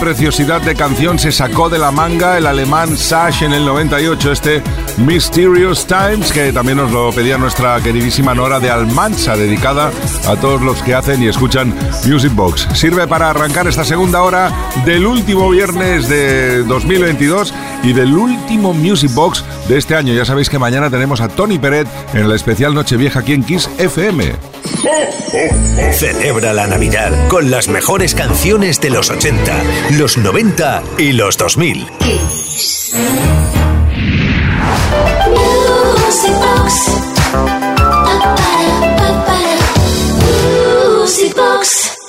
Preciosidad de canción se sacó de la manga el alemán Sash en el 98, este Mysterious Times, que también nos lo pedía nuestra queridísima Nora de Almansa, dedicada a todos los que hacen y escuchan Music Box. Sirve para arrancar esta segunda hora del último viernes de 2022 y del último Music Box de este año. Ya sabéis que mañana tenemos a Tony Peret en la especial Nochevieja aquí en Kiss FM. Celebra la Navidad con las mejores canciones de los 80, los 90 y los 2000. Box.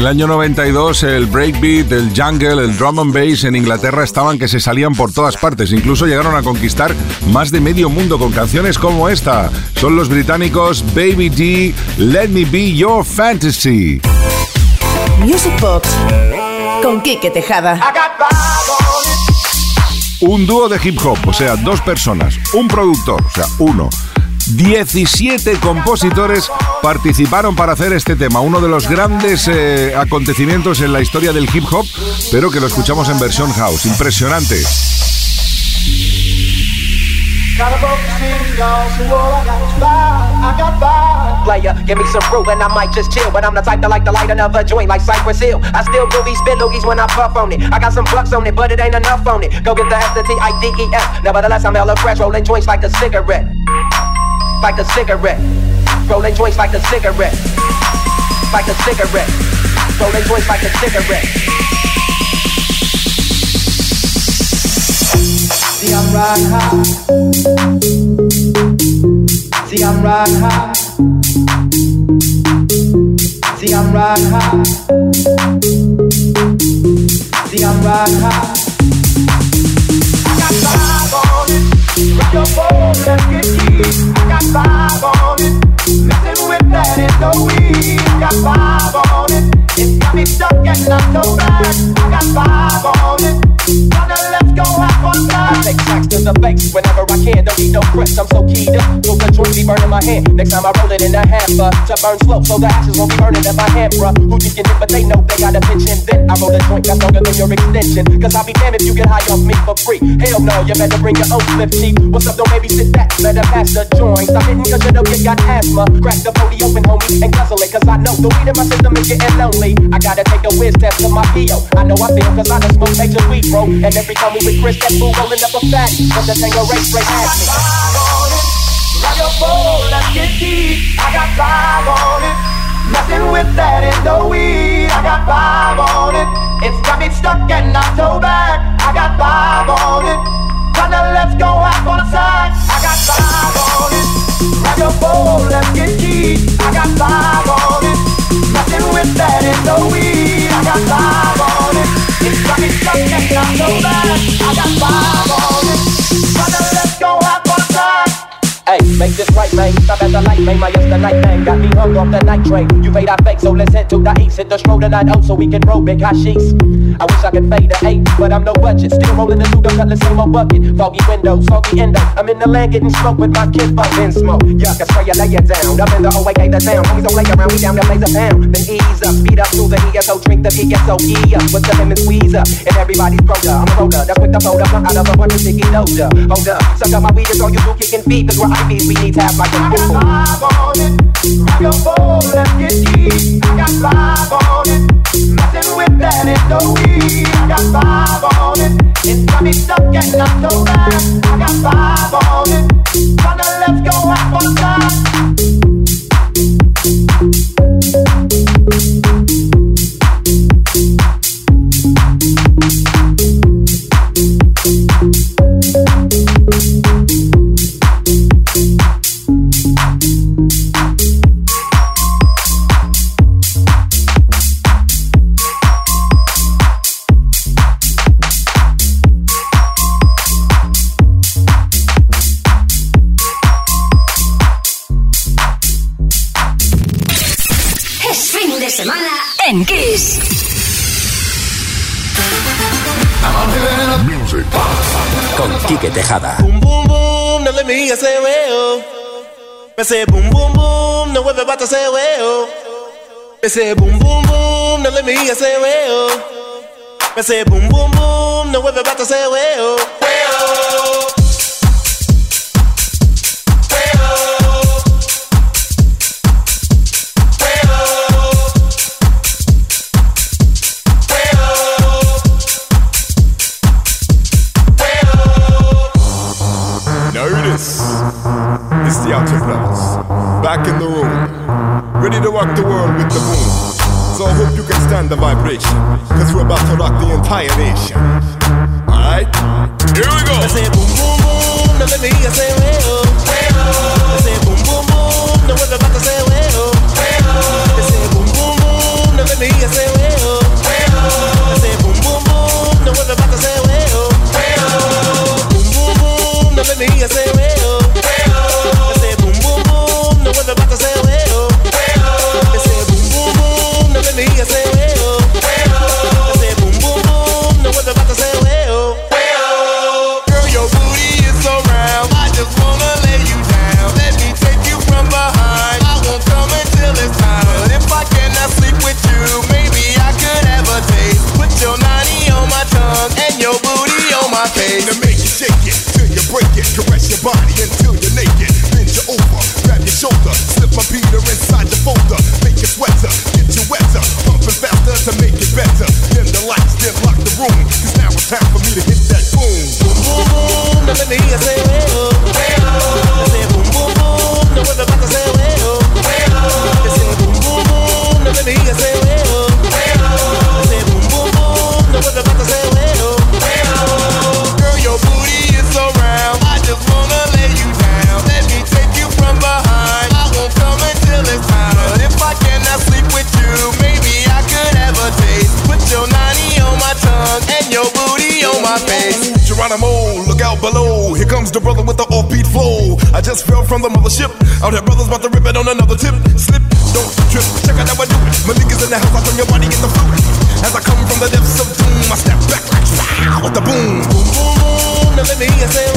El año 92 el breakbeat, el jungle, el drum and bass en Inglaterra estaban que se salían por todas partes. Incluso llegaron a conquistar más de medio mundo con canciones como esta. Son los británicos Baby D, Let Me Be Your Fantasy. Music Box con Kike Tejada. Un dúo de hip hop, o sea, dos personas, un productor, o sea, uno 17 compositores participaron para hacer este tema, uno de los grandes eh, acontecimientos en la historia del hip hop, pero que lo escuchamos en versión house. Impresionante. Player, give me some proof and I might just chill. But I'm the type that like to light another joint like Cypress Hill. I still do these spit loogies when I puff on it. I got some bucks on it, but it ain't enough on it. Go get the S, the T, I, D, E, F. Nevertheless, I'm hella fresh, rolling joints like a cigarette like a cigarette. Rolling joints like a cigarette. Like a cigarette. Rolling joints like a cigarette. See, I'm riding high. See, I'm riding high. See, I'm riding high. See, I'm riding high. I got five on it. Grab your phone, let's get deep. Five on it. With got on it. It's got me stuck and I'm so bad. I got five on it. Wanna let's go have fun time. Take tracks to the face whenever I can. Don't need no press, I'm so keyed up. So the joint be burning my hand. Next time I roll it in a hamper to burn slow, so the ashes won't be burning in my hand, bruh. Who just get it, but they know they got a pitch and then I roll a joint that's longer than your extension. Cause I'll be damned if you get high off me for free. Hell no, you better bring your own slip cheap. What's up, don't maybe sit back, better pass the joint. Stop hitting cause you know you got asthma. Crack the body open, homie, and guzzle it. Cause I know the weed in my system is getting lonely. I gotta take a whiz test of my PO. I know I feel cause I done smoke major weed, bro. And every time we with Chris, that fool rolling up a fat. But the tango straight past me. Grab your phone, let's get deep. I got five on it. Nothing with that is no weed. I got five on it. It's got me stuck and not so bad. I got five on it. Kinda let's go out on the side. I got five on it. Grab your phone, let's get deep. I got five on it. Nothing with that is no weed. I got five on it. It's so bad. I got five on it. Hey, make this right, man. Stop at the light, man. My yesterday thing got me hung off the night train. You fade, I fake, so let's head to the east. Hit the stroll tonight, oh, so we can roll big sheets. I wish I could fade the eight, but I'm no budget. Still rolling the two, cut same my bucket. Foggy windows, foggy endo. I'm in the land getting smoke with my kid, fuck in smoke. Yuck, I spray you, lay it down. Up in the OAK, the town. Homies don't lay around, we down to blaze a pound. Then ease up, speed up to the ESO, drink the ESO, E up. With the lemon squeeze up, and everybody's broke up. I'm a roller, that's with the fold up. Out of a one sticky doja. Uh, hold up, suck up my weed, it's all you do, kicking feet. Cause we're IVs, we need to have like a I got five on it. Grab your phone, let's get deep. I got five on it. Nothing with that is no weed. I got five on it. It's got me stuck and not so bad. I got five on it. Wanna let's go have fun time. Tejada. Boom, boom, boom, no me hear say well. Me say boom, boom, boom, no vuelve bata say well. Me say boom, boom, boom, no me hear say well. Me say boom, boom, boom, no vuelve bata say well. rock the world with the boom. So I hope you can stand the vibration, cause we're about to rock the entire nation. Alright? Here we go! I say boom boom boom, now let me hear say way oh, way oh. I say boom boom boom, now we're about to say way oh, way oh. I say boom boom boom, now let me hear say way oh, way oh. I say boom boom boom, now we're about to say way oh, way oh. Boom boom boom, now let me hear say way oh, way oh. I say boom boom boom, now we're about to say way oh. I say boom, boom, boom, no vuelve para ese huevo. Here comes the brother with the offbeat flow. I just fell from the mothership. Out here, brothers about to rip it on another tip. Slip, don't trip. Check out how I do it. My niggas in the house, I turn your body in the fluid. As I come from the depths of doom, I step back like wow with the boom. Boom, boom, boom. Now let me hear say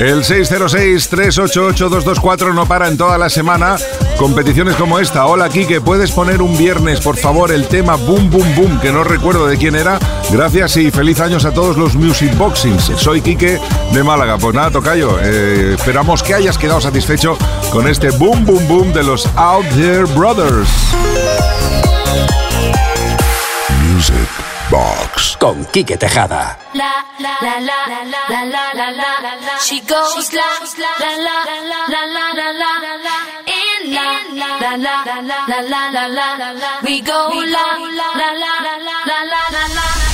El 606-388-224 no para en toda la semana. Competiciones como esta. Hola, Kike, ¿puedes poner un viernes, por favor, el tema Boom Boom Boom, que no recuerdo de quién era? Gracias y feliz años a todos los Music Boxings. Soy Kike de Málaga. Pues nada, Tocayo, eh, esperamos que hayas quedado satisfecho con este Boom Boom Boom de los Out There Brothers. Music Box con Quique Tejada. La la la la la la la la la la She goes la la la la la la la la la in la la la la la la la la la We go la la la la la la la la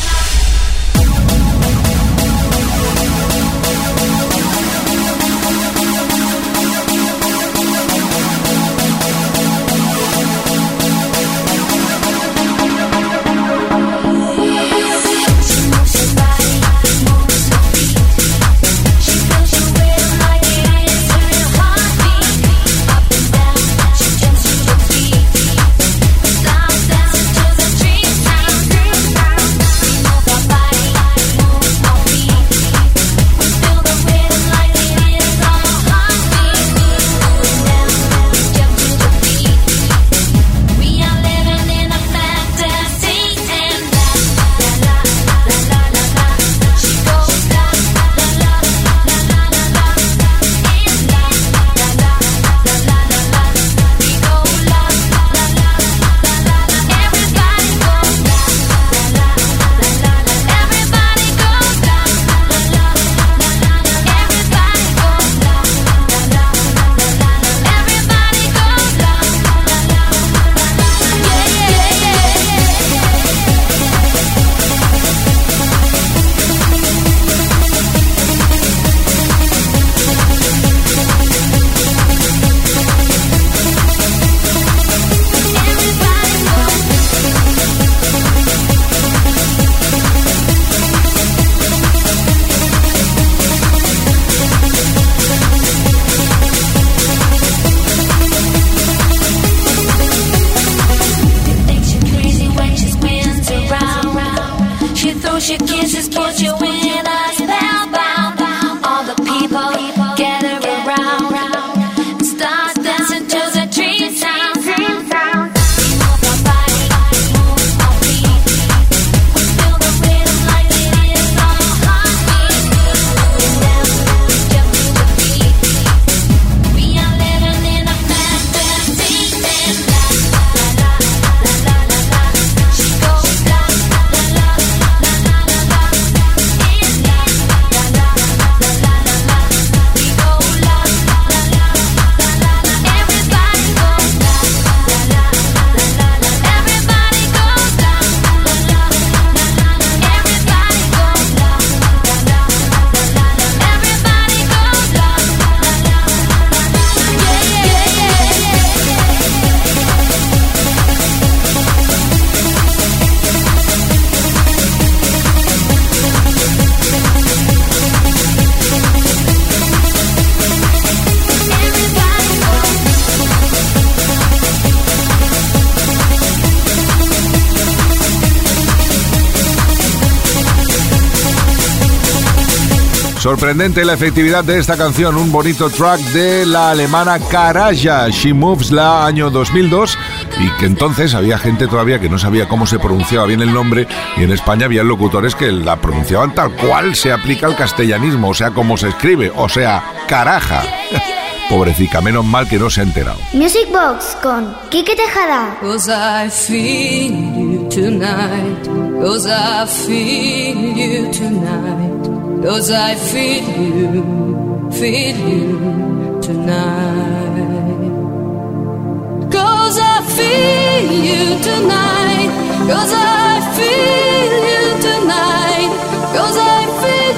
Sorprendente la efectividad de esta canción, un bonito track de la alemana Karaya, She Moves la año 2002 y que entonces había gente todavía que no sabía cómo se pronunciaba bien el nombre y en España había locutores que la pronunciaban tal cual se aplica al castellanismo, o sea, como se escribe, o sea, caraja. Pobrecita, menos mal que no se ha enterado. Music Box con Kike Tejada. Cause I feel you, feel you tonight. Cause I feel you feel you tonight. Cause I feel you tonight. Cause I feel you, tonight 'Cause I feel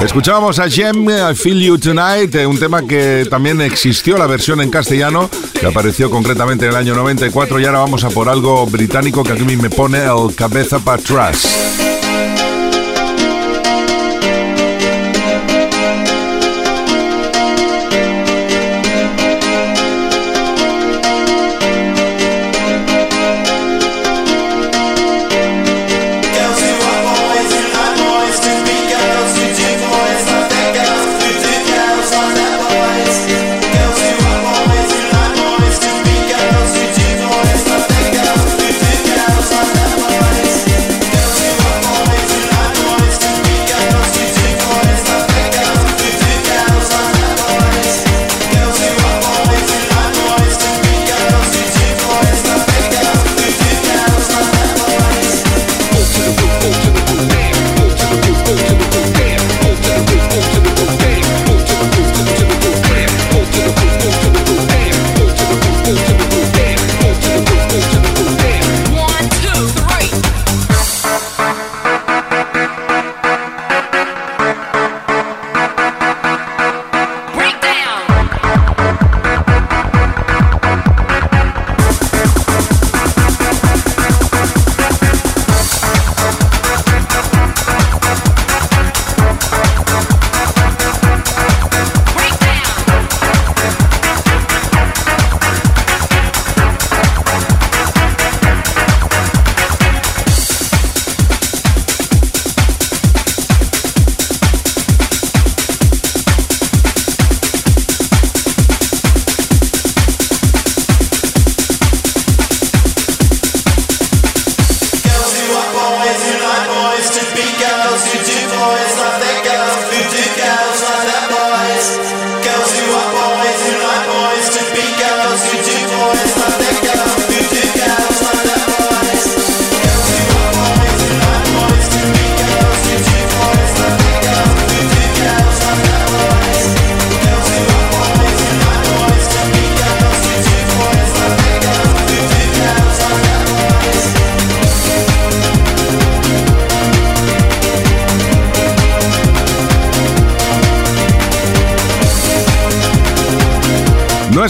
Escuchábamos a Jem, I Feel You Tonight, eh, un tema que también existió la versión en castellano, que apareció concretamente en el año 94 y ahora vamos a por algo británico que a mí me pone el cabeza para atrás.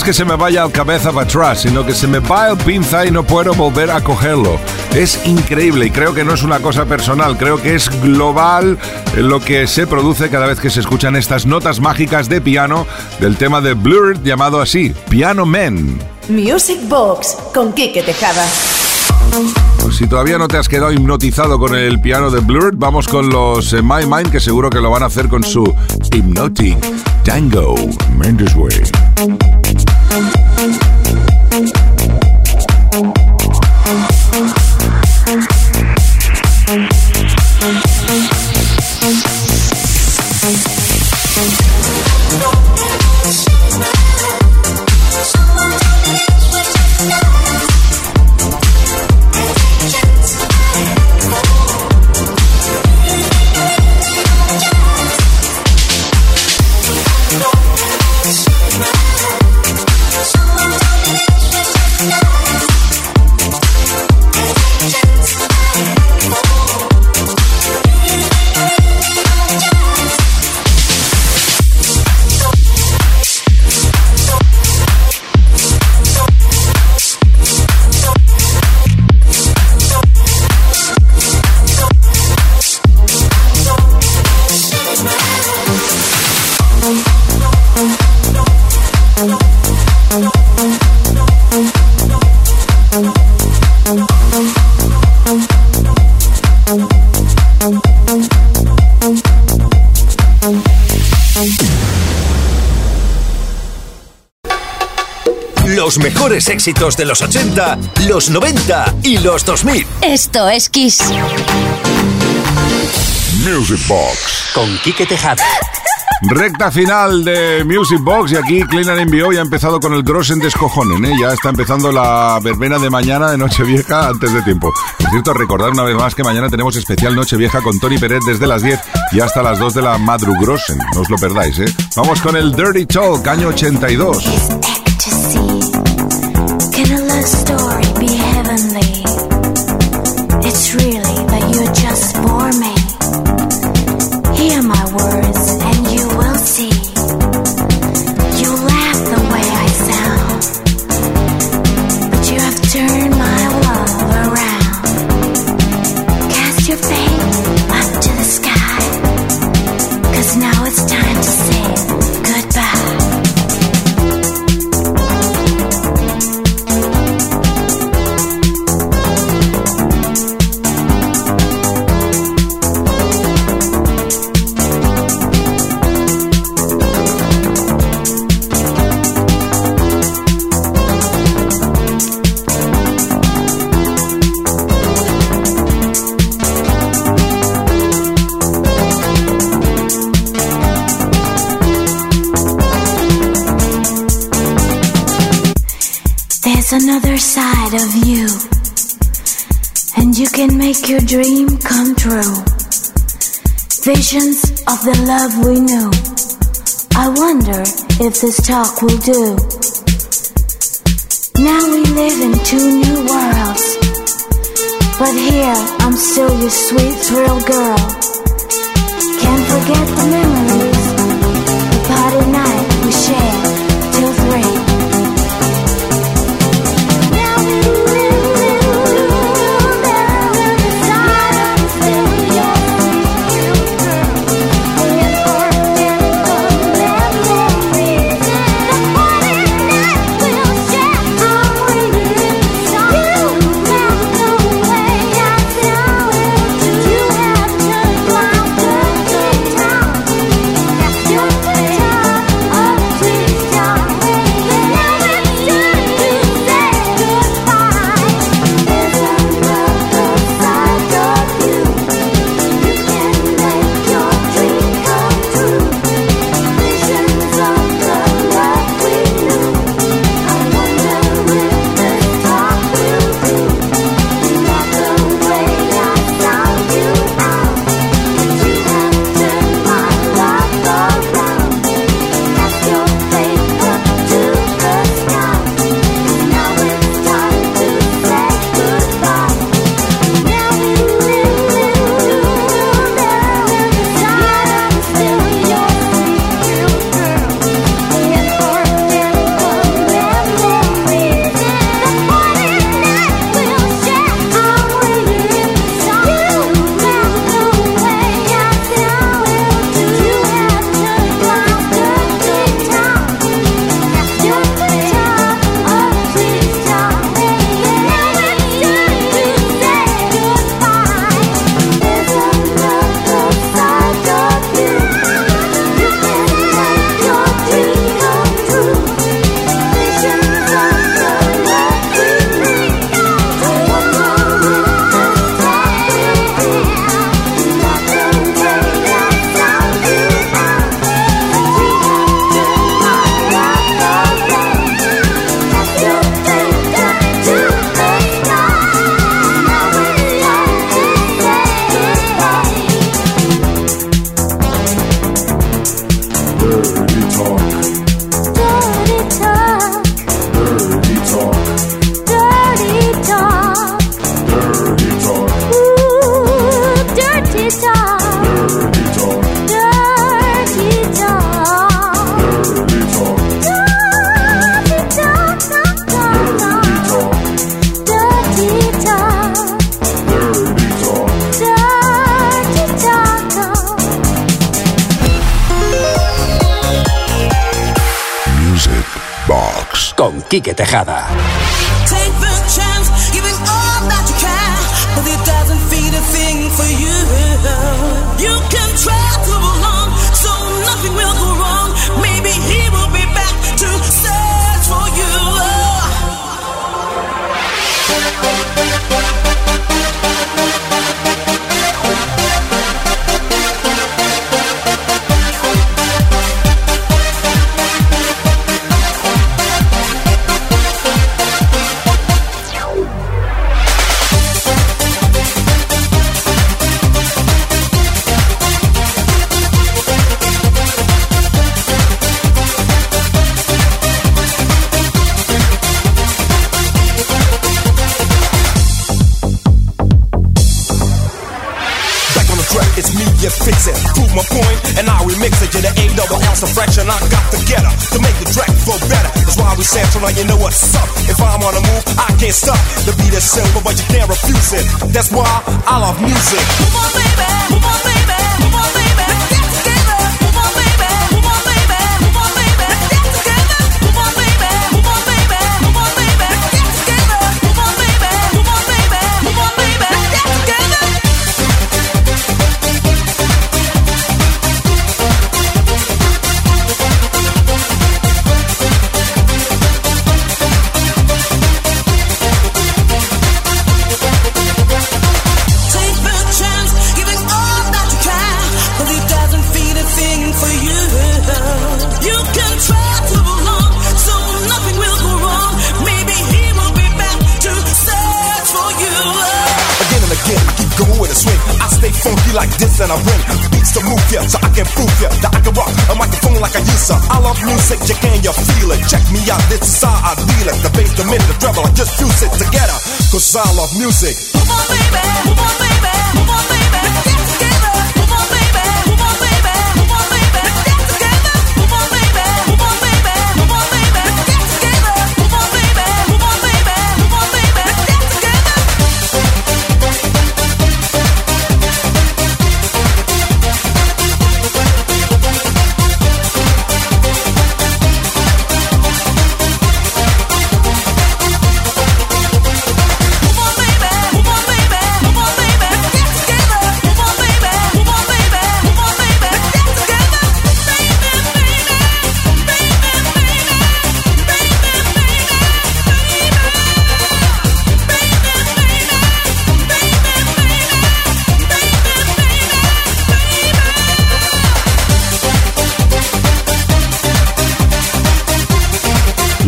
Que se me vaya al cabeza para atrás, sino que se me va el pinza y no puedo volver a cogerlo. Es increíble y creo que no es una cosa personal, creo que es global lo que se produce cada vez que se escuchan estas notas mágicas de piano del tema de Blurred llamado así, Piano Man. Music Box con Quique Tejada. Pues si todavía no te has quedado hipnotizado con el piano de Blurred, vamos con los eh, My Mind que seguro que lo van a hacer con su Hypnotic Tango Mendes Way. Los mejores éxitos de los 80, los 90 y los 2000. Esto es Kiss. Music Box. Con Quique Tejada. Recta final de Music Box y aquí Clean envió y ha empezado con el Grossen descojonen, ¿eh? Ya está empezando la verbena de mañana de Nochevieja antes de tiempo. Es cierto, recordar una vez más que mañana tenemos especial Nochevieja con Tony Pérez desde las 10 y hasta las 2 de la Madru Grossen. No os lo perdáis, ¿eh? Vamos con el Dirty Talk, año 82. Can a love story dream come true. Visions of the love we knew. I wonder if this talk will do. Now we live in two new worlds, but here I'm still your sweet thrill girl. Can't forget the memories, Quique Tejada. now you know what's up. If I'm on the move, I can't stop. The beat is simple, but you can't refuse it. That's why I love music. Come on, baby. music.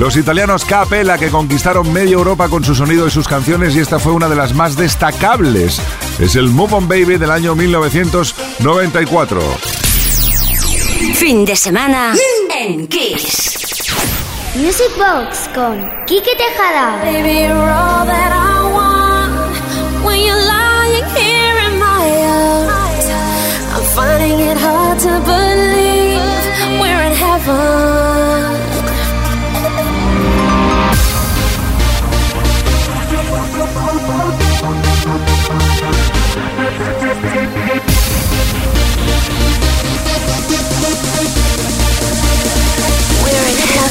Los italianos Capella que conquistaron media Europa con su sonido y sus canciones y esta fue una de las más destacables. Es el Move On Baby del año 1994. Fin de semana en Music Box con Kike Tejada. Baby, I want. I'm finding it hard to believe.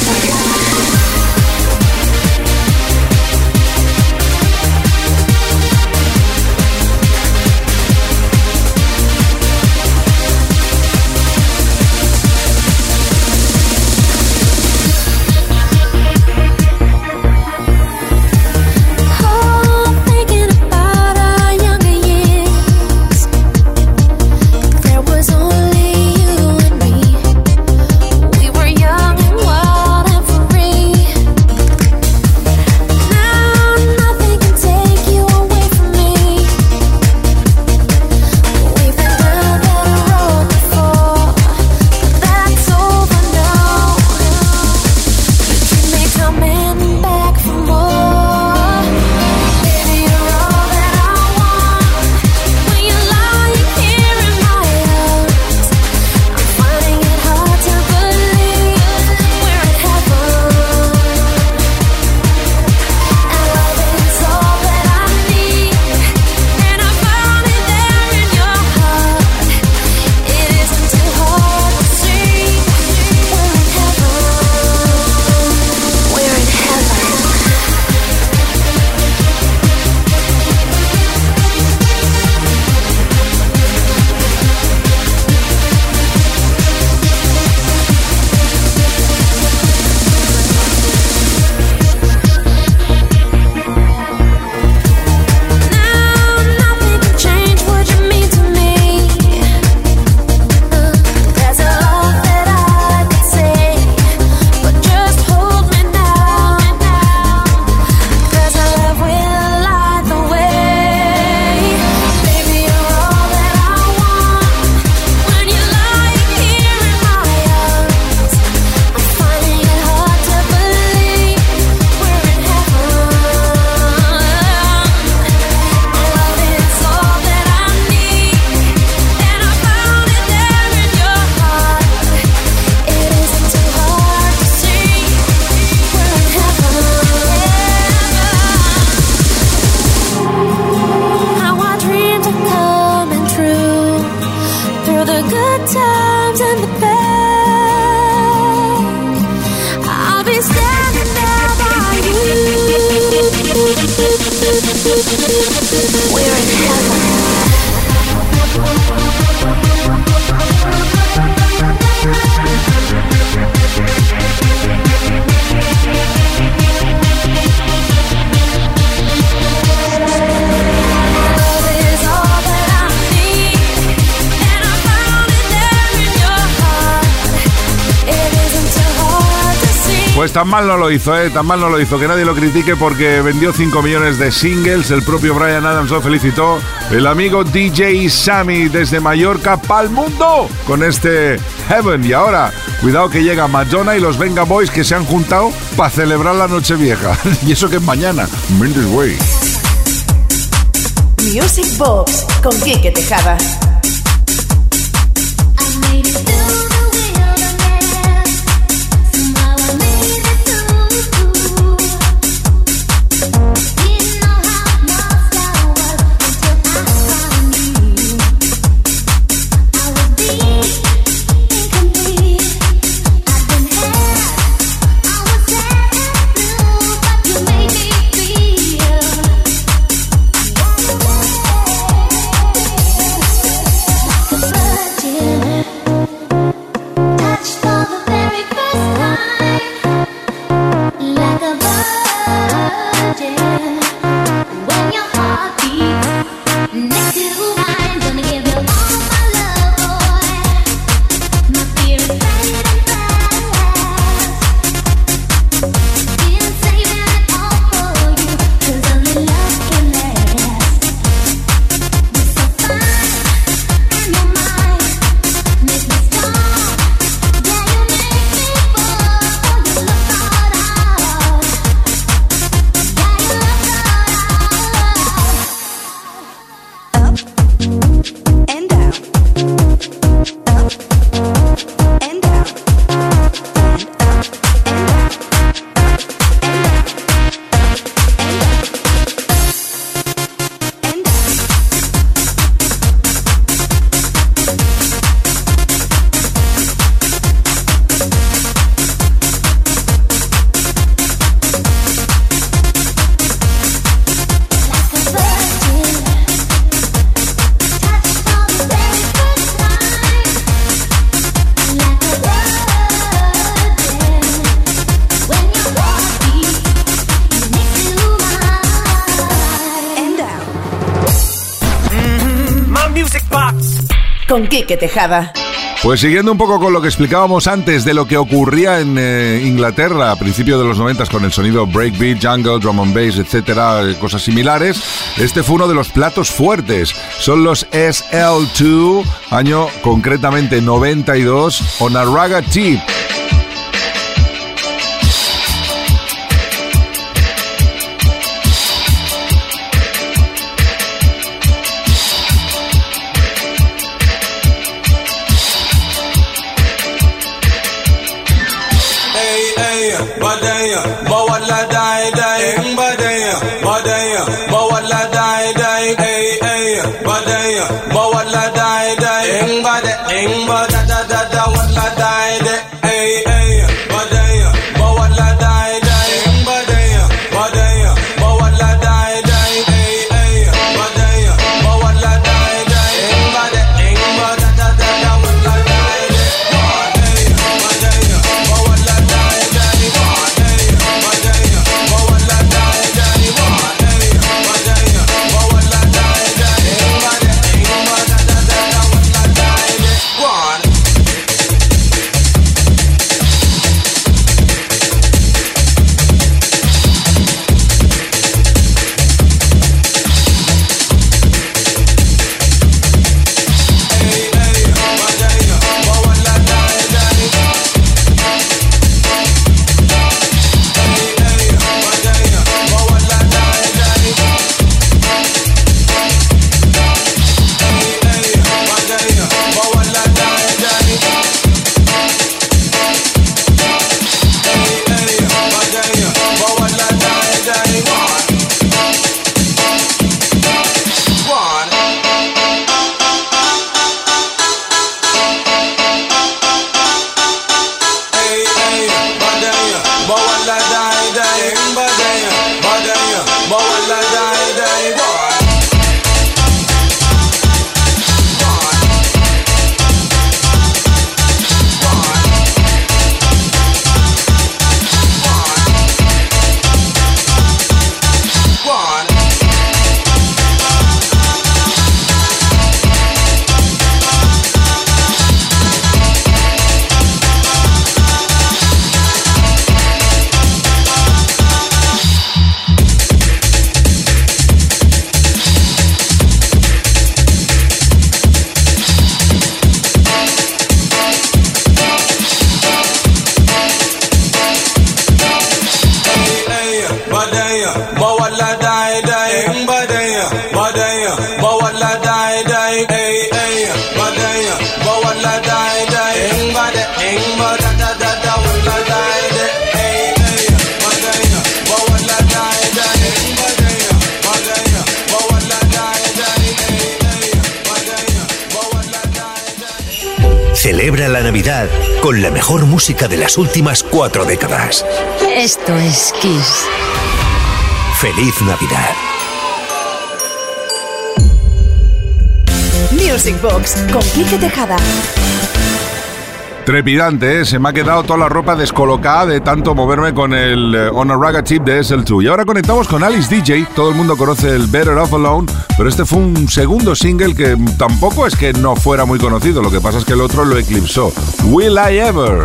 porque tan mal no lo hizo, ¿eh? Tan mal no lo hizo, que nadie lo critique porque vendió 5 millones de singles, el propio Brian Adams lo felicitó, el amigo DJ Sammy desde Mallorca pa'l mundo con este Heaven. Y ahora, cuidado que llega Madonna y los Venga Boys que se han juntado para celebrar la noche vieja. y eso que es mañana, Mendes Way. Music Box con Quique Tejada. Con Quique Tejada. Pues siguiendo un poco con lo que explicábamos antes de lo que ocurría en eh, Inglaterra a principios de los 90 con el sonido breakbeat, jungle, drum and bass, etcétera, cosas similares, este fue uno de los platos fuertes. Son los SL2, año concretamente 92, on a Raga Tip. Celebra la Navidad con la mejor música de las últimas cuatro décadas. Esto es Kiss. Feliz Navidad. Music Box con Quique Tejada. Trepidante, ¿eh? se me ha quedado toda la ropa descolocada de tanto moverme con el eh, On a Raga Chip de SL2. Y ahora conectamos con Alice DJ. Todo el mundo conoce el Better Off Alone, pero este fue un segundo single que tampoco es que no fuera muy conocido. Lo que pasa es que el otro lo eclipsó. Will I Ever?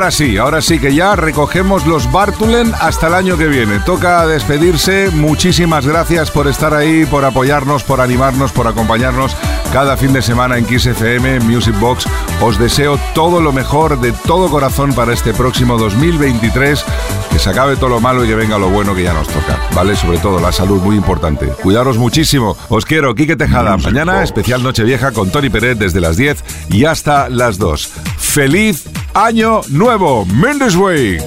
Ahora sí, ahora sí que ya recogemos los Bartulen hasta el año que viene. Toca despedirse. Muchísimas gracias por estar ahí, por apoyarnos, por animarnos, por acompañarnos cada fin de semana en Kiss FM Music Box. Os deseo todo lo mejor de todo corazón para este próximo 2023. Que se acabe todo lo malo y que venga lo bueno que ya nos toca. ¿Vale? Sobre todo la salud, muy importante. Cuidaros muchísimo. Os quiero, Quique Tejada. Mañana, especial Nochevieja con Tony Pérez desde las 10 y hasta las 2. ¡Feliz Año Nuevo! Mendes Way.